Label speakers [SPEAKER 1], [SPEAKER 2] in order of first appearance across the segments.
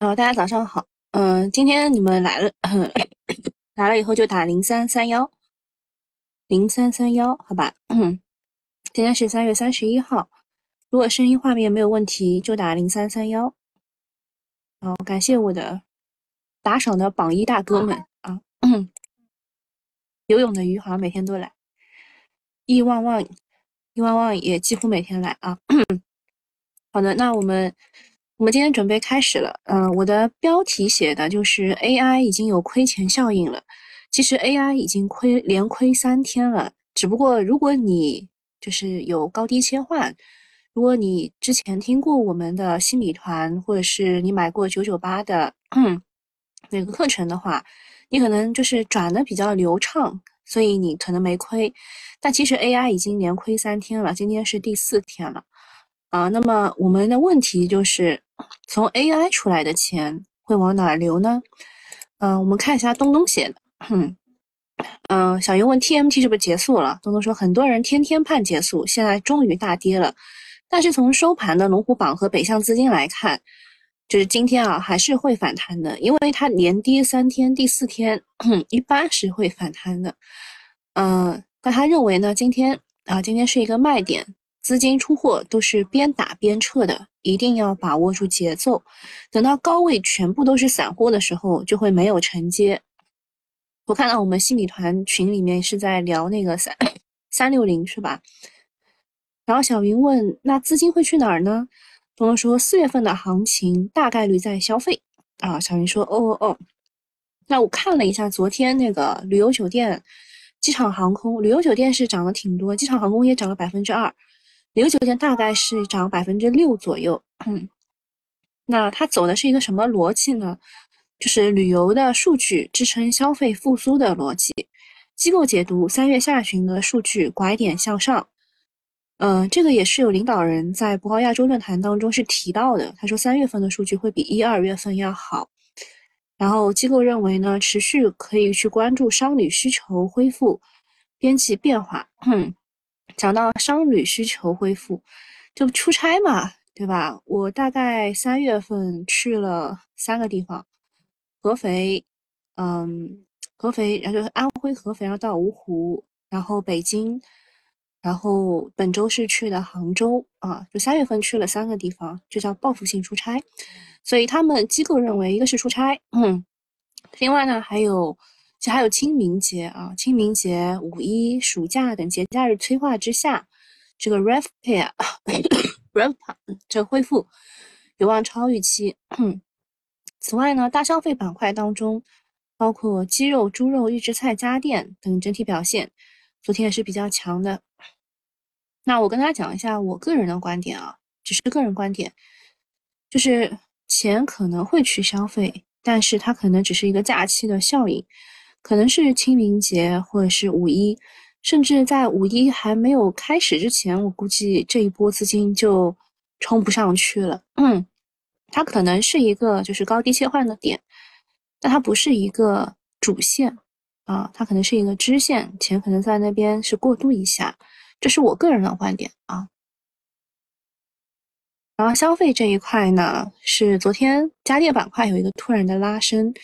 [SPEAKER 1] 好，大家早上好。嗯、今天你们来了，来了以后就打零三三幺零三三幺，好吧？嗯，今天是三月三十一号。如果声音画面没有问题，就打零三三幺。好，感谢我的打赏的榜一大哥们啊！游泳的鱼好像每天都来，易旺旺，易旺旺也几乎每天来啊。好的，那我们我们今天准备开始了。嗯、我的标题写的就是 AI 已经有亏钱效应了。其实 AI 已经亏连亏三天了，只不过如果你就是有高低切换，如果你之前听过我们的新米团，或者是你买过九九八的 那个课程的话，你可能就是转的比较流畅，所以你可能没亏。但其实 AI 已经连亏三天了，今天是第四天了。啊，那么我们的问题就是，从 AI 出来的钱会往哪流呢？嗯、我们看一下东东写的，嗯，嗯、小云问 TMT 是不是结束了？东东说，很多人天天盼结束，现在终于大跌了。但是从收盘的龙虎榜和北向资金来看，就是今天啊还是会反弹的，因为它连跌三天，第四天一般是会反弹的。嗯、但他认为呢，今天啊，今天是一个卖点，资金出货都是边打边撤的，一定要把握住节奏。等到高位全部都是散户的时候，就会没有承接。我看到我们新米团群里面是在聊那个三三六零是吧？然后小云问，那资金会去哪儿呢？东东说，四月份的行情大概率在消费啊。小云说，哦哦哦。那我看了一下昨天那个旅游酒店、机场航空，旅游酒店是涨了挺多，机场航空也涨了百分之二，旅游酒店大概是涨百分之六左右。嗯，那它走的是一个什么逻辑呢？就是旅游的数据支撑消费复苏的逻辑。机构解读三月下旬的数据拐点向上，嗯、这个也是有领导人在博鳌亚洲论坛当中是提到的。他说三月份的数据会比一二月份要好。然后机构认为呢，持续可以去关注商旅需求恢复、边际变化。嗯讲到商旅需求恢复，就出差嘛，对吧？我大概三月份去了三个地方，合肥，嗯，合肥，然后就是安徽合肥，然后到芜湖，然后北京，然后本周是去的杭州啊，就三月份去了三个地方，就叫报复性出差。所以他们机构认为，一个是出差，嗯，另外呢还有，其实还有清明节啊，清明节、五一、暑假等节假日催化之下，这个 ref pair ref 这恢复有望超预期。此外呢，大消费板块当中，包括鸡肉、猪肉、预制菜、家电等整体表现，昨天也是比较强的。那我跟大家讲一下我个人的观点啊，只是个人观点，就是钱可能会去消费，但是它可能只是一个假期的效应，可能是清明节或者是五一，甚至在五一还没有开始之前，我估计这一波资金就冲不上去了。嗯，它可能是一个就是高低切换的点，但它不是一个主线啊，它可能是一个支线，钱可能在那边是过渡一下，这是我个人的观点啊。然后消费这一块呢，是昨天家电板块有一个突然的拉升，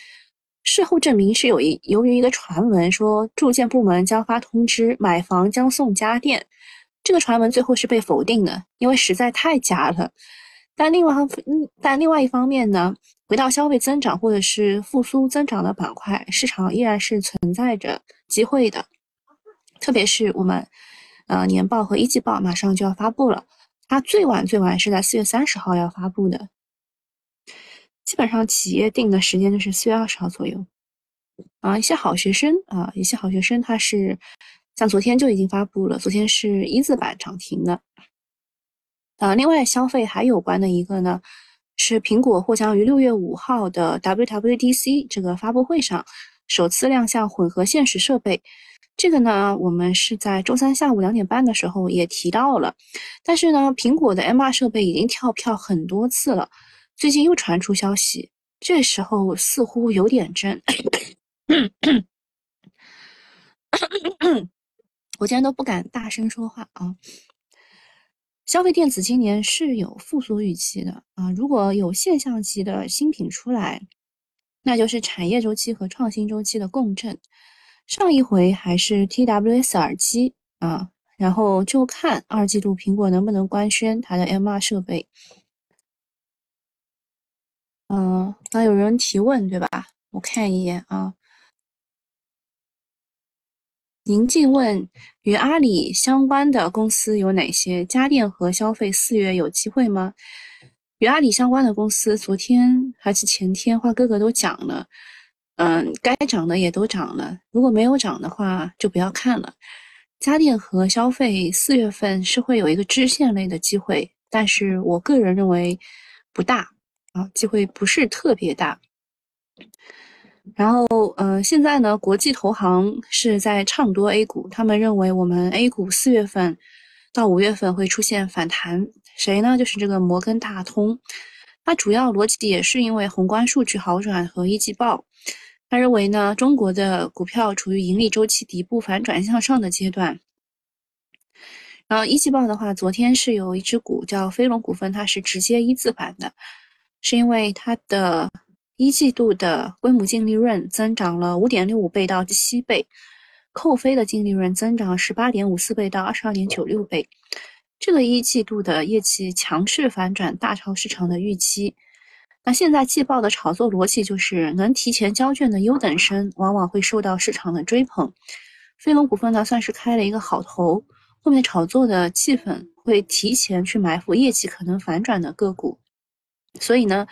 [SPEAKER 1] 事后证明是有一由于一个传闻说住建部门将发通知，买房将送家电，这个传闻最后是被否定的，因为实在太假了。但另外方嗯但另外一方面呢，回到消费增长或者是复苏增长的板块，市场依然是存在着机会的，特别是我们呃年报和一季报马上就要发布了。它最晚最晚是在四月三十号要发布的，基本上企业定的时间就是四月二十号左右。啊，一些好学生啊，一些好学生他是像昨天就已经发布了，昨天是一字板涨停的。啊，另外消费还有关的一个呢，是苹果或将于六月五号的 WWDC 这个发布会上首次亮相混合现实设备。这个呢，我们是在周三下午两点半的时候也提到了，但是呢，苹果的 MR 设备已经跳票很多次了，最近又传出消息，这时候似乎有点真。我今天都不敢大声说话啊。消费电子今年是有复苏预期的啊，如果有现象级的新品出来，那就是产业周期和创新周期的共振。上一回还是 TWS 耳机啊，然后就看二季度苹果能不能官宣它的 MR 设备。嗯，刚有人提问对吧？我看一眼啊。宁静问：与阿里相关的公司有哪些？家电和消费四月有机会吗？与阿里相关的公司，昨天还是前天，花哥哥都讲了，嗯，该涨的也都涨了。如果没有涨的话，就不要看了。家电和消费四月份是会有一个支线类的机会，但是我个人认为不大啊，机会不是特别大。然后，呃，现在呢，国际投行是在唱多 A 股，他们认为我们 A 股四月份到五月份会出现反弹。谁呢？就是这个摩根大通。它主要逻辑也是因为宏观数据好转和一季报。他认为呢，中国的股票处于盈利周期底部反转向上的阶段。然后一季报的话，昨天是有一只股叫飞龙股份，它是直接一字板的，是因为它的。一季度的规模净利润增长了五点六五倍到七倍，扣非的净利润增长十八点五四倍到二十二点九六倍。这个一季度的业绩强势反转，大超市场的预期。那现在季报的炒作逻辑就是能提前交卷的优等生往往会受到市场的追捧。飞龙股份呢算是开了一个好头，后面炒作的气氛会提前去埋伏业绩可能反转的个股，所以呢。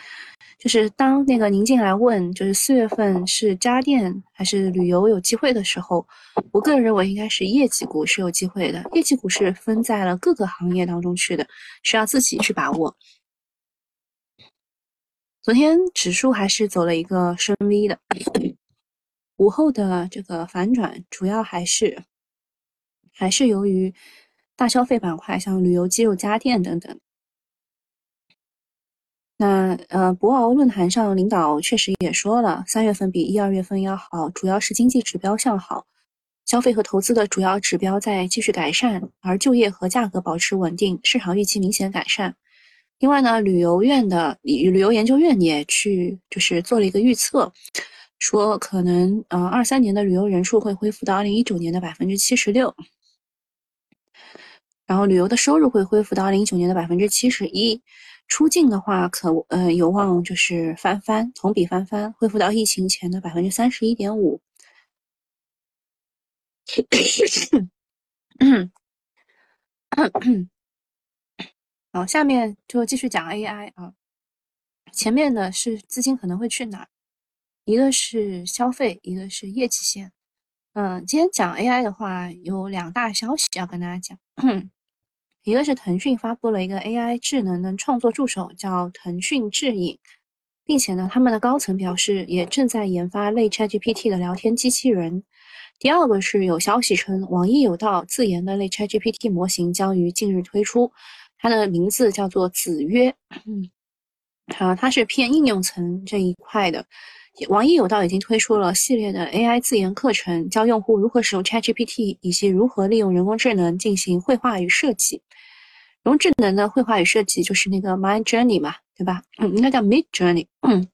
[SPEAKER 1] 就是当那个宁静来问，就是四月份是家电还是旅游有机会的时候，我个人认为应该是业绩股是有机会的。业绩股是分在了各个行业当中去的，需要自己去把握。昨天指数还是走了一个深 V 的，午后的这个反转主要还是还是由于大消费板块，像旅游、肌肉、家电等等。那呃，博鳌论坛上领导确实也说了，三月份比一二月份要好，主要是经济指标向好，消费和投资的主要指标在继续改善，而就业和价格保持稳定，市场预期明显改善。另外呢，旅游院的旅旅游研究院也去就是做了一个预测，说可能呃二三年的旅游人数会恢复到二零一九年的百分之七十六，然后旅游的收入会恢复到二零一九年的百分之七十一。出境的话，可呃有望就是翻番，同比翻番，恢复到疫情前的百分之三十一点五。好，下面就继续讲 AI 啊。前面的是资金可能会去哪儿？一个是消费，一个是业绩线。嗯，今天讲 AI 的话，有两大消息要跟大家讲。一个是腾讯发布了一个 AI 智能的创作助手，叫腾讯智影，并且呢，他们的高层表示也正在研发类 ChatGPT 的聊天机器人。第二个是有消息称，网易有道自研的类 ChatGPT 模型将于近日推出，它的名字叫做子曰。嗯，好，它是偏应用层这一块的。网易有道已经推出了系列的 AI 自研课程，教用户如何使用 ChatGPT，以及如何利用人工智能进行绘画与设计。人工智能的绘画与设计就是那个 Mind Journey 嘛，对吧？嗯，应该叫 Mid Journey。嗯。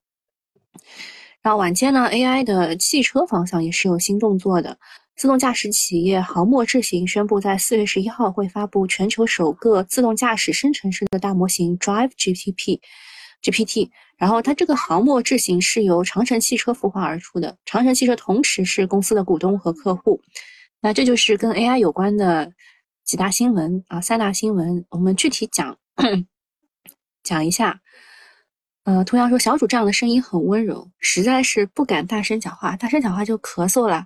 [SPEAKER 1] 然后晚间呢，AI 的汽车方向也是有新动作的。自动驾驶企业豪墨智行宣布，在四月十一号会发布全球首个自动驾驶生成式的大模型 Drive GPT。GPT。然后它这个航墨智行是由长城汽车孵化而出的，长城汽车同时是公司的股东和客户。那这就是跟 AI 有关的。几大新闻啊，三大新闻，我们具体讲 讲一下。呃，图阳说小主这样的声音很温柔，实在是不敢大声讲话，大声讲话就咳嗽了。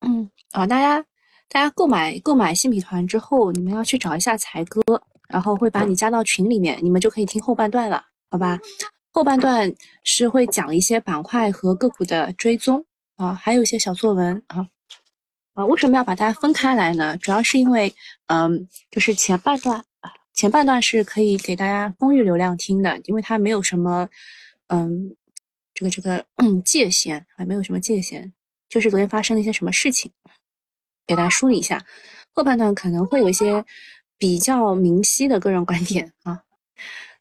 [SPEAKER 1] 嗯，啊，大家大家购买购买新米团之后，你们要去找一下才哥，然后会把你加到群里面，你们就可以听后半段了，好吧？后半段是会讲一些板块和个股的追踪啊，还有一些小作文啊。啊，为什么要把它分开来呢？主要是因为，嗯，就是前半段，前半段是可以给大家公域流量听的，因为它没有什么，嗯，这个这个嗯界限，还没有什么界限，就是昨天发生了一些什么事情，给大家梳理一下。后半段可能会有一些比较明晰的个人观点啊。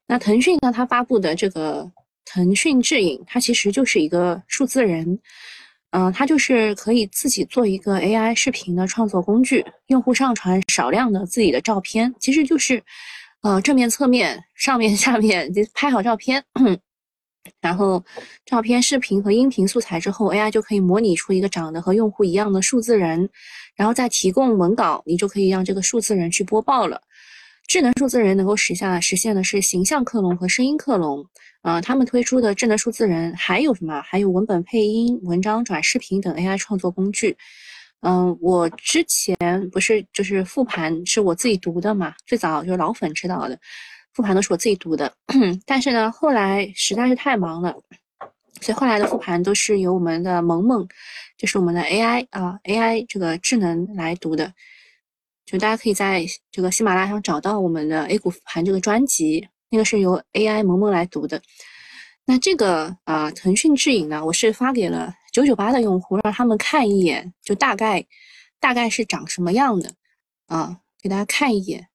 [SPEAKER 1] 那腾讯呢，它发布的这个腾讯智影，它其实就是一个数字人，嗯，它就是可以自己做一个 AI 视频的创作工具，用户上传少量的自己的照片，其实就是，呃，正面、侧面、上面、下面就拍好照片。然后，照片、视频和音频素材之后，AI 就可以模拟出一个长得和用户一样的数字人，然后再提供文稿，你就可以让这个数字人去播报了。智能数字人能够实现实现的是形象克隆和声音克隆。呃，他们推出的智能数字人还有什么？还有文本配音、文章转视频等 AI 创作工具。嗯，我之前不是就是复盘是我自己读的嘛，最早就是老粉知道的。复盘都是我自己读的，但是呢，后来实在是太忙了，所以后来的复盘都是由我们的萌萌，就是我们的 AI 啊，AI 这个智能来读的。就大家可以在这个喜马拉雅上找到我们的 A 股复盘这个专辑，那个是由 AI 萌萌来读的。那这个啊，腾讯智影呢，我是发给了九九八的用户，让他们看一眼，就大概大概是长什么样的啊，给大家看一眼。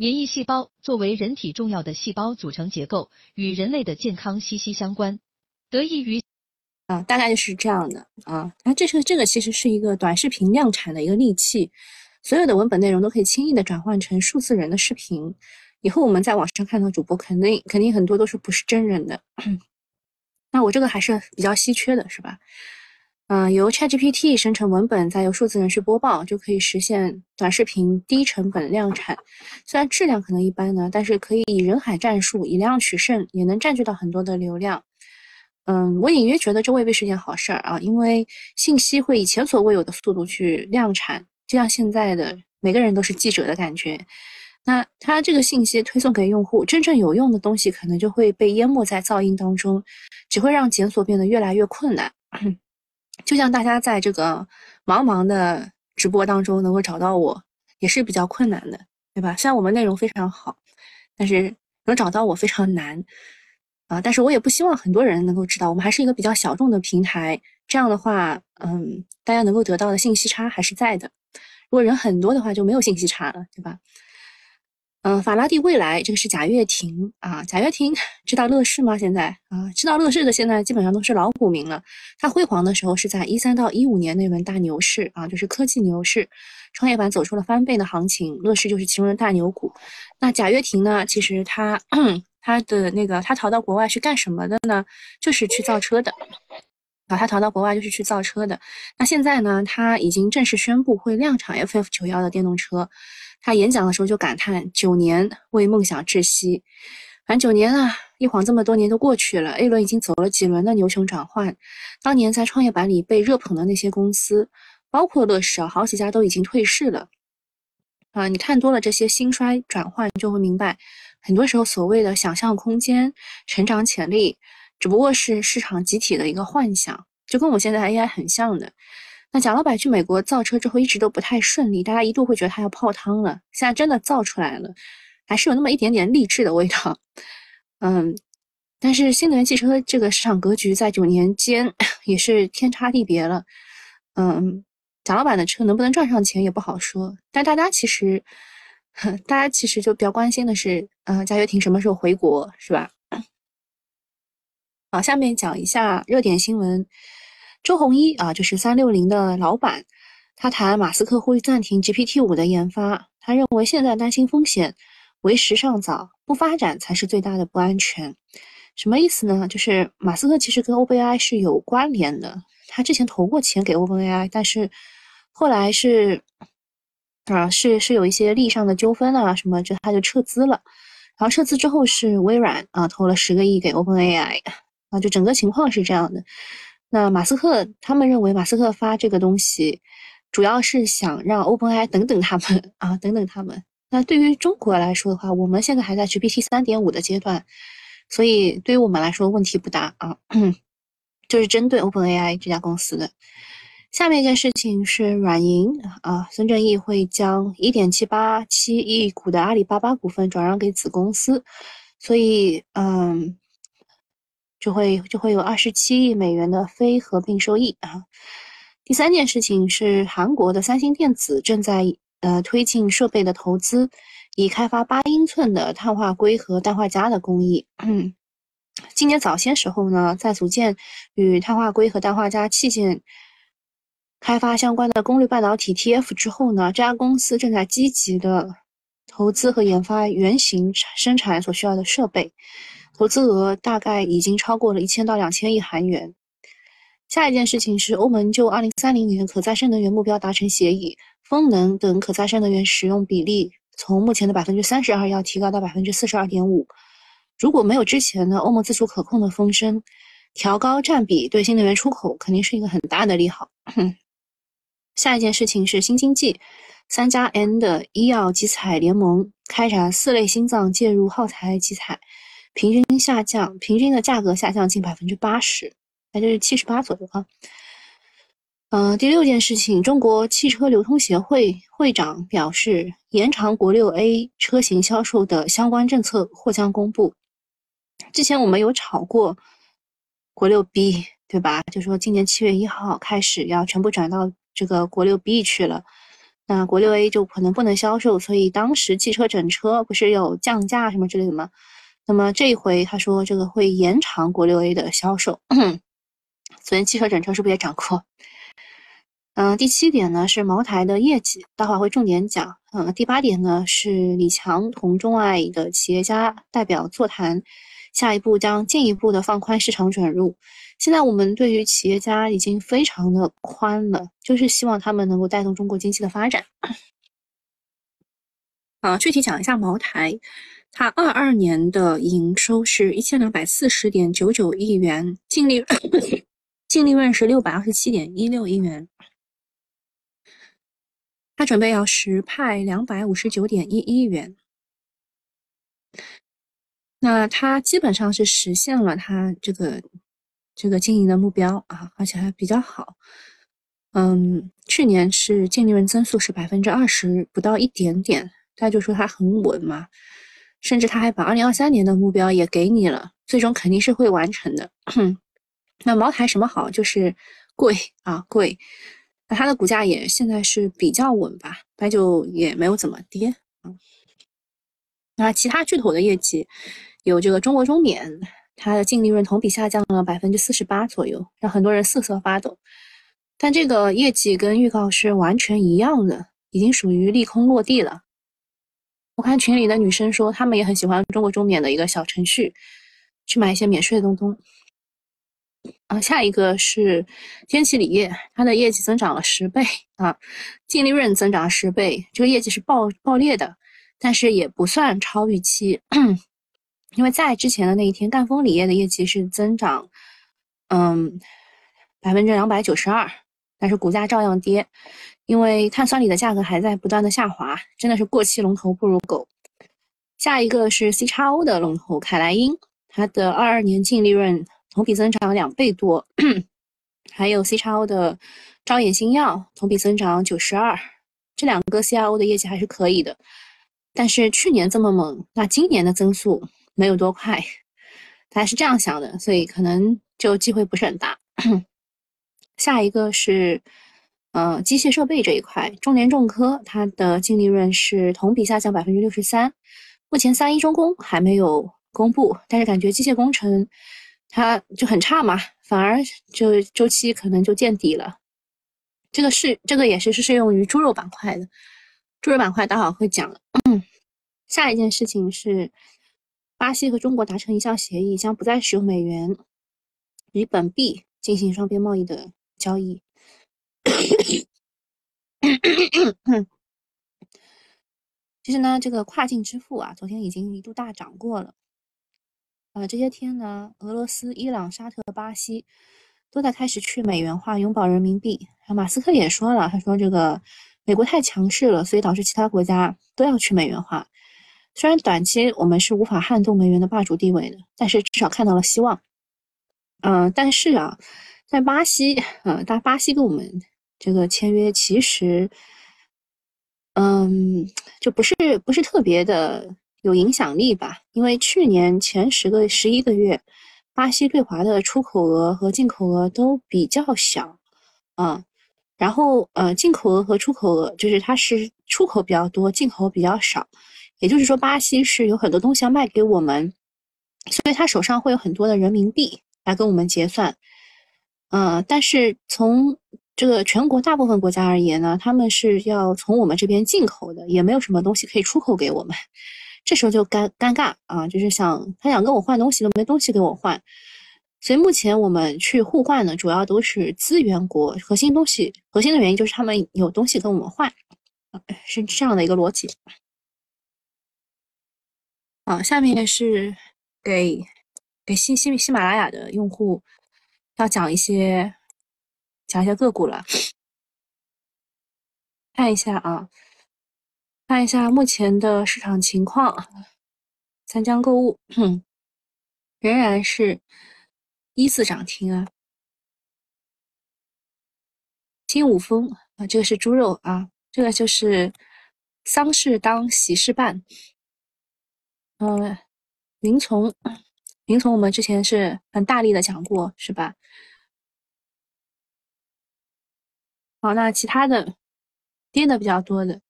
[SPEAKER 2] 免疫细胞作为人体重要的细胞组成结构，与人类的健康息息相关。得益于
[SPEAKER 1] 啊，大概就是这样的啊。那这是这个其实是一个短视频量产的一个利器，所有的文本内容都可以轻易的转换成数字人的视频。以后我们在网上看到主播，肯定肯定很多都是不是真人的。那我这个还是比较稀缺的，是吧？嗯，由 ChatGPT 生成文本，再由数字人去播报，就可以实现短视频低成本量产。虽然质量可能一般呢，但是可以以人海战术，以量取胜，也能占据到很多的流量。嗯，我隐约觉得这未必是件好事儿啊，因为信息会以前所未有的速度去量产，就像现在的每个人都是记者的感觉。那它这个信息推送给用户，真正有用的东西可能就会被淹没在噪音当中，只会让检索变得越来越困难。就像大家在这个茫茫的直播当中能够找到我，也是比较困难的，对吧？虽然我们内容非常好，但是能找到我非常难啊。但是我也不希望很多人能够知道，我们还是一个比较小众的平台。这样的话，嗯，大家能够得到的信息差还是在的。如果人很多的话，就没有信息差了，对吧？嗯，法拉第未来这个是贾跃亭啊，贾跃亭知道乐视吗？现在啊，知道乐视的现在基本上都是老股民了。他辉煌的时候是在一三到一五年那轮大牛市啊，就是科技牛市，创业板走出了翻倍的行情，乐视就是其中的大牛股。那贾跃亭呢，其实他他的那个他逃到国外是干什么的呢？就是去造车的啊，他逃到国外就是去造车的。那现在呢，他已经正式宣布会量产 FF 九幺的电动车。他演讲的时候就感叹：“九年为梦想窒息，反正九年啊，一晃这么多年都过去了。A 轮已经走了几轮的牛熊转换，当年在创业板里被热捧的那些公司，包括乐视啊，好几家都已经退市了。啊，你看多了这些兴衰转换，就会明白，很多时候所谓的想象空间、成长潜力，只不过是市场集体的一个幻想，就跟我现在 AI 很像的。”那贾老板去美国造车之后，一直都不太顺利，大家一度会觉得他要泡汤了。现在真的造出来了，还是有那么一点点励志的味道。嗯，但是新能源汽车这个市场格局在九年间 也是天差地别了。嗯，贾老板的车能不能赚上钱也不好说。但大家其实，大家其实就比较关心的是，呃，贾跃亭什么时候回国，是吧？好，下面讲一下热点新闻。周鸿祎啊，就是三六零的老板，他谈马斯克会暂停 GPT 五的研发。他认为现在担心风险为时尚早，不发展才是最大的不安全。什么意思呢？就是马斯克其实跟 OpenAI 是有关联的，他之前投过钱给 OpenAI，但是后来是啊，是是有一些利益上的纠纷啊什么，就他就撤资了。然后撤资之后是微软啊投了十个亿给 OpenAI，啊，就整个情况是这样的。那马斯克他们认为，马斯克发这个东西，主要是想让 OpenAI 等等他们 啊，等等他们。那对于中国来说的话，我们现在还在 GPT 三点五的阶段，所以对于我们来说问题不大啊。就是针对 OpenAI 这家公司的。下面一件事情是软银啊，孙正义会将一点七八七亿股的阿里巴巴股份转让给子公司，所以嗯。就会就会有二十七亿美元的非合并收益啊。第三件事情是韩国的三星电子正在呃推进设备的投资，以开发八英寸的碳化硅和氮化镓的工艺。嗯今年早些时候呢，在组建与碳化硅和氮化镓器件开发相关的功率半导体 TF 之后呢，这家公司正在积极的投资和研发原型生产所需要的设备，投资额大概已经超过了一千到两千亿韩元。下一件事情是，欧盟就二零三零年可再生能源目标达成协议，风能等可再生能源使用比例从目前的百分之三十二要提高到百分之四十二点五。如果没有之前的欧盟自主可控的风声，调高占比对新能源出口肯定是一个很大的利好。下一件事情是新经济，三加 N 的医药集采联盟开展四类心脏介入耗材集采，平均下降，平均的价格下降近百分之八十，那就是七十八左右啊。嗯，第六件事情，中国汽车流通协会会长表示，延长国六 A 车型销售的相关政策或将公布。之前我们有炒过国六 B，对吧？就说今年七月一号开始要全部转到这个国六 B 去了，那国六 A 就可能不能销售，所以当时汽车整车不是有降价什么之类的吗？那么这一回他说这个会延长国六 A 的销售。昨天汽车整车是不是也涨过？嗯，第七点呢是茅台的业绩，待会儿会重点讲。嗯，第八点呢是李强同中外的企业家代表座谈。下一步将进一步的放宽市场准入。现在我们对于企业家已经非常的宽了，就是希望他们能够带动中国经济的发展。啊，具体讲一下茅台，它二二年的营收是一千两百四十点九九亿元，净利 净利润是六百二十七点一六亿元。它准备要实派两百五十九点一亿元。那它基本上是实现了它这个这个经营的目标啊，而且还比较好。嗯，去年是净利润增速是百分之二十不到一点点，大家就说它很稳嘛。甚至他还把二零二三年的目标也给你了，最终肯定是会完成的。那茅台什么好？就是贵啊贵。那它的股价也现在是比较稳吧，白酒也没有怎么跌啊。那其他巨头的业绩。有这个中国中免，它的净利润同比下降了百分之四十八左右，让很多人瑟瑟发抖。但这个业绩跟预告是完全一样的，已经属于利空落地了。我看群里的女生说，她们也很喜欢中国中免的一个小程序，去买一些免税的东东。啊，下一个是天齐锂业，它的业绩增长了十倍啊，净利润增长十倍，这个业绩是爆爆裂的，但是也不算超预期。因为在之前的那一天，赣锋锂业的业绩是增长，嗯，百分之两百九十二，但是股价照样跌，因为碳酸锂的价格还在不断的下滑，真的是过气龙头不如狗。下一个是 C 叉 O 的龙头凯莱英，它的二二年净利润同比增长两倍多，还有 C 叉 O 的招眼新药同比增长九十二，这两个 C R O 的业绩还是可以的，但是去年这么猛，那今年的增速。没有多快，大家是这样想的，所以可能就机会不是很大。下一个是，呃，机械设备这一块，中联重科它的净利润是同比下降百分之六十三。目前三一重工还没有公布，但是感觉机械工程它就很差嘛，反而就周期可能就见底了。这个是这个也是是适用于猪肉板块的，猪肉板块待会儿会讲。下一件事情是。巴西和中国达成一项协议，将不再使用美元，以本币进行双边贸易的交易。其实呢，这个跨境支付啊，昨天已经一度大涨过了。啊，这些天呢，俄罗斯、伊朗、沙特、巴西都在开始去美元化，拥抱人民币。马斯克也说了，他说这个美国太强势了，所以导致其他国家都要去美元化。虽然短期我们是无法撼动美元的霸主地位的，但是至少看到了希望。嗯，但是啊，在巴西，呃，大巴西跟我们这个签约其实，嗯，就不是不是特别的有影响力吧？因为去年前十个十一个月，巴西对华的出口额和进口额都比较小，啊，然后呃，进口额和出口额就是它是出口比较多，进口比较少。也就是说，巴西是有很多东西要卖给我们，所以他手上会有很多的人民币来跟我们结算。呃，但是从这个全国大部分国家而言呢，他们是要从我们这边进口的，也没有什么东西可以出口给我们。这时候就尴尴尬啊，就是想他想跟我换东西都没东西给我换。所以目前我们去互换呢，主要都是资源国，核心东西核心的原因就是他们有东西跟我们换，是这样的一个逻辑。好，下面是给给喜喜喜马拉雅的用户要讲一些讲一些个股了，看一下啊，看一下目前的市场情况，三江购物仍然是一字涨停啊，金五峰啊，这个是猪肉啊，这个就是丧事当喜事办。嗯，林从，林从，我们之前是很大力的讲过，是吧？好，那其他的跌的比较多的，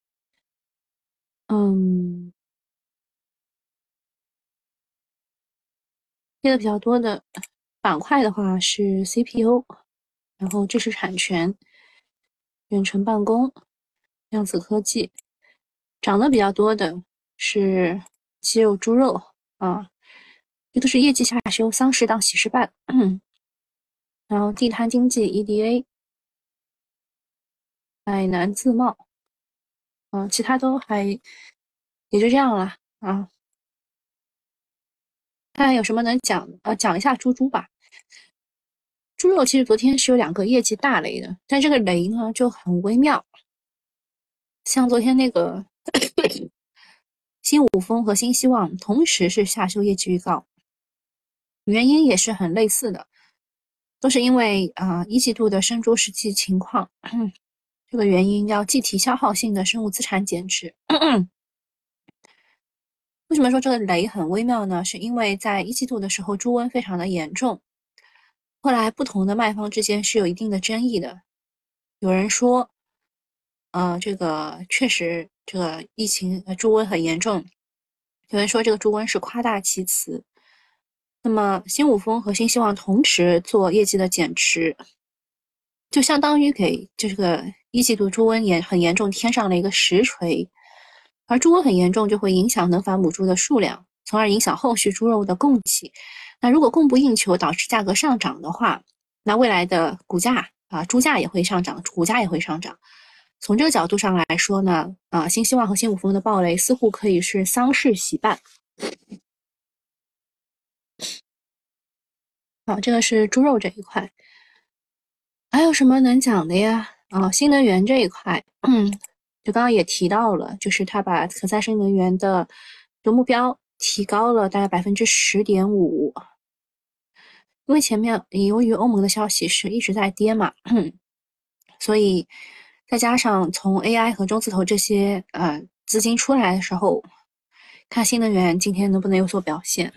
[SPEAKER 1] 嗯，跌的比较多的板块的话是 CPU，然后知识产权、远程办公、量子科技，涨的比较多的是。鸡肉、猪肉啊，这都是业绩下修，丧事当喜事办。然后地摊经济、EDA、海南自贸，嗯，其他都还也就这样了啊。看有什么能讲？呃，讲一下猪猪吧。猪肉其实昨天是有两个业绩大雷的，但这个雷呢就很微妙，像昨天那个。新五丰和新希望同时是下修业绩预告，原因也是很类似的，都是因为啊一季度的生猪实际情况，这个原因要计提消耗性的生物资产减值。为什么说这个雷很微妙呢？是因为在一季度的时候猪瘟非常的严重，后来不同的卖方之间是有一定的争议的，有人说，呃，这个确实。这个疫情呃猪瘟很严重，有人说这个猪瘟是夸大其词。那么新五丰和新希望同时做业绩的减持，就相当于给这个一季度猪瘟严很严重添上了一个实锤。而猪瘟很严重就会影响能繁母猪的数量，从而影响后续猪肉的供给。那如果供不应求导致价格上涨的话，那未来的股价啊猪价也会上涨，股价也会上涨。从这个角度上来说呢，啊，新希望和新五丰的暴雷似乎可以是丧事喜办。好，这个是猪肉这一块，还有什么能讲的呀？啊，新能源这一块，嗯，就刚刚也提到了，就是他把可再生能源的的目标提高了大概百分之十点五，因为前面由于欧盟的消息是一直在跌嘛，所以。再加上从 AI 和中字头这些呃资金出来的时候，看新能源今天能不能有所表现。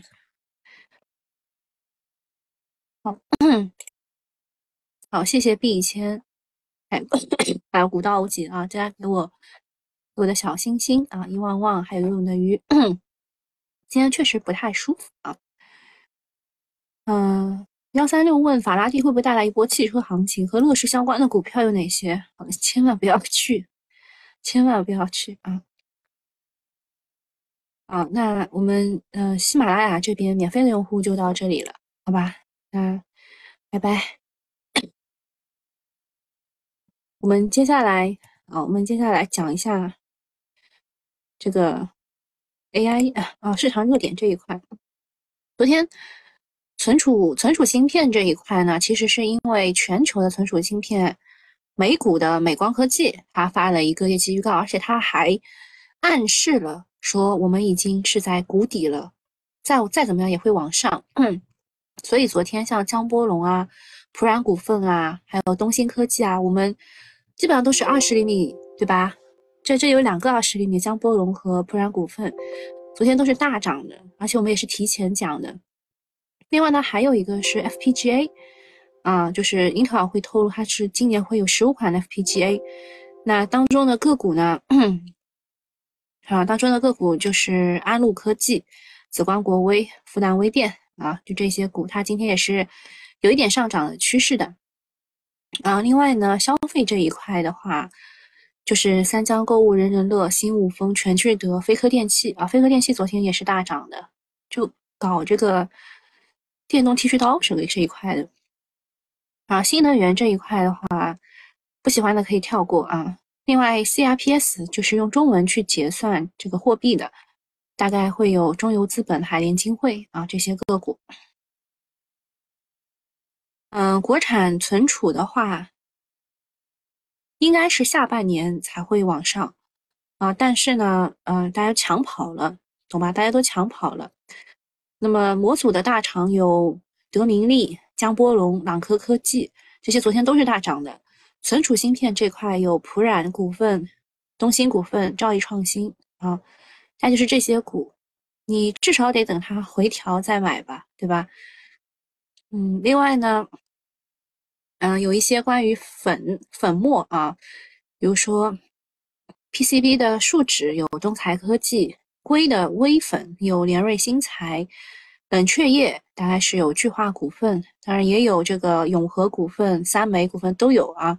[SPEAKER 1] 好，好，谢谢 B 一千，哎，还有古道无极啊，大家给我我的小心心啊，一旺旺，还有游泳的鱼，今天确实不太舒服啊，嗯。幺三六问法拉第会不会带来一波汽车行情？和乐视相关的股票有哪些？千万不要去，千万不要去啊！好，那我们呃喜马拉雅这边免费的用户就到这里了，好吧？那拜拜。我们接下来啊，我们接下来讲一下这个 AI 啊市场热点这一块。昨天。存储存储芯片这一块呢，其实是因为全球的存储芯片，美股的美光科技它发了一个业绩预告，而且它还暗示了说我们已经是在谷底了，再再怎么样也会往上。嗯，所以昨天像江波龙啊、普冉股份啊，还有东芯科技啊，我们基本上都是二十厘米，对吧？这这有两个二十厘米，江波龙和普冉股份，昨天都是大涨的，而且我们也是提前讲的。另外呢，还有一个是 FPGA，啊，就是英特尔会透露它是今年会有十五款 FPGA，那当中的个股呢，啊，当中的个股就是安路科技、紫光国微、复旦微电啊，就这些股，它今天也是有一点上涨的趋势的。啊，另外呢，消费这一块的话，就是三江购物、人人乐、新物丰、全聚德、飞科电器啊，飞科电器昨天也是大涨的，就搞这个电动剃须刀这个这一块的。啊，新能源这一块的话，不喜欢的可以跳过啊。另外，CRPS 就是用中文去结算这个货币的，大概会有中游资本、海联金汇啊这些个股。嗯，国产存储的话，应该是下半年才会往上啊。但是呢，嗯，大家抢跑了，懂吧？大家都抢跑了。那么模组的大厂有德明利。江波龙、朗科科技这些昨天都是大涨的。存储芯片这块有普冉股份、东芯股份、兆易创新啊，那就是这些股，你至少得等它回调再买吧，对吧？嗯，另外呢，嗯，有一些关于粉粉末啊，比如说 PCB 的树脂有东材科技，硅的微粉有联瑞新材。冷却液大概是有聚化股份，当然也有这个永和股份、三煤股份都有啊。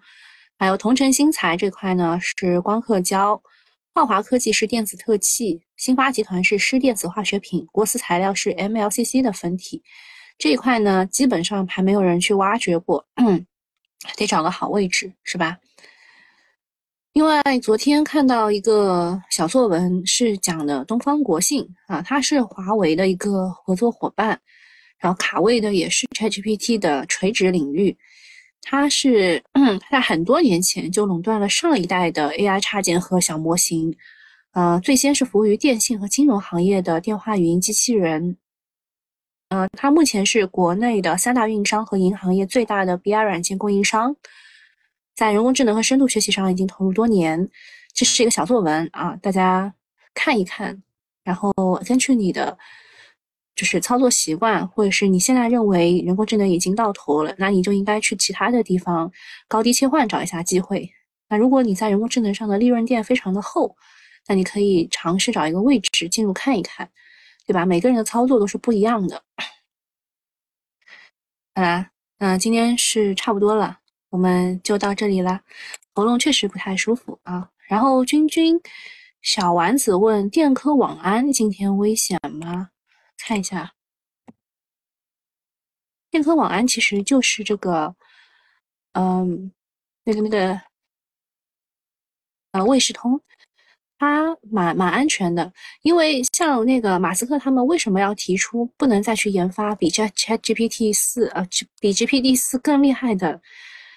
[SPEAKER 1] 还有同城新材这块呢是光刻胶，浩华科技是电子特气，新发集团是湿电子化学品，国思材料是 MLCC 的粉体。这一块呢基本上还没有人去挖掘过，得找个好位置是吧？另外，昨天看到一个小作文，是讲的东方国信啊，它是华为的一个合作伙伴，然后卡位的也是 ChatGPT 的垂直领域。它是 在很多年前就垄断了上一代的 AI 插件和小模型，呃，最先是服务于电信和金融行业的电话语音机器人，呃，它目前是国内的三大运营商和银行业最大的 BI 软件供应商。在人工智能和深度学习上已经投入多年，这是一个小作文啊，大家看一看，然后根据你的就是操作习惯，或者是你现在认为人工智能已经到头了，那你就应该去其他的地方高低切换找一下机会。那如果你在人工智能上的利润垫非常的厚，那你可以尝试找一个位置进入看一看，对吧？每个人的操作都是不一样的。好啦，那今天是差不多了。我们就到这里了，喉咙确实不太舒服啊。然后君君小丸子问电科网安今天危险吗？看一下，电科网安其实就是这个，嗯，那个那个，呃，卫士通。它蛮蛮安全的，因为像那个马斯克他们为什么要提出不能再去研发比 Chat Chat GPT 四呃比 GPT 四更厉害的？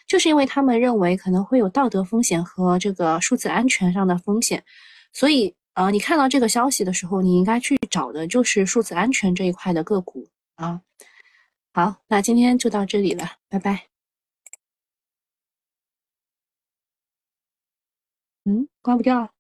[SPEAKER 1] 就是因为他们认为可能会有道德风险和这个数字安全上的风险，所以呃，你看到这个消息的时候，你应该去找的就是数字安全这一块的个股啊。好，那今天就到这里了，拜拜。嗯，关不掉。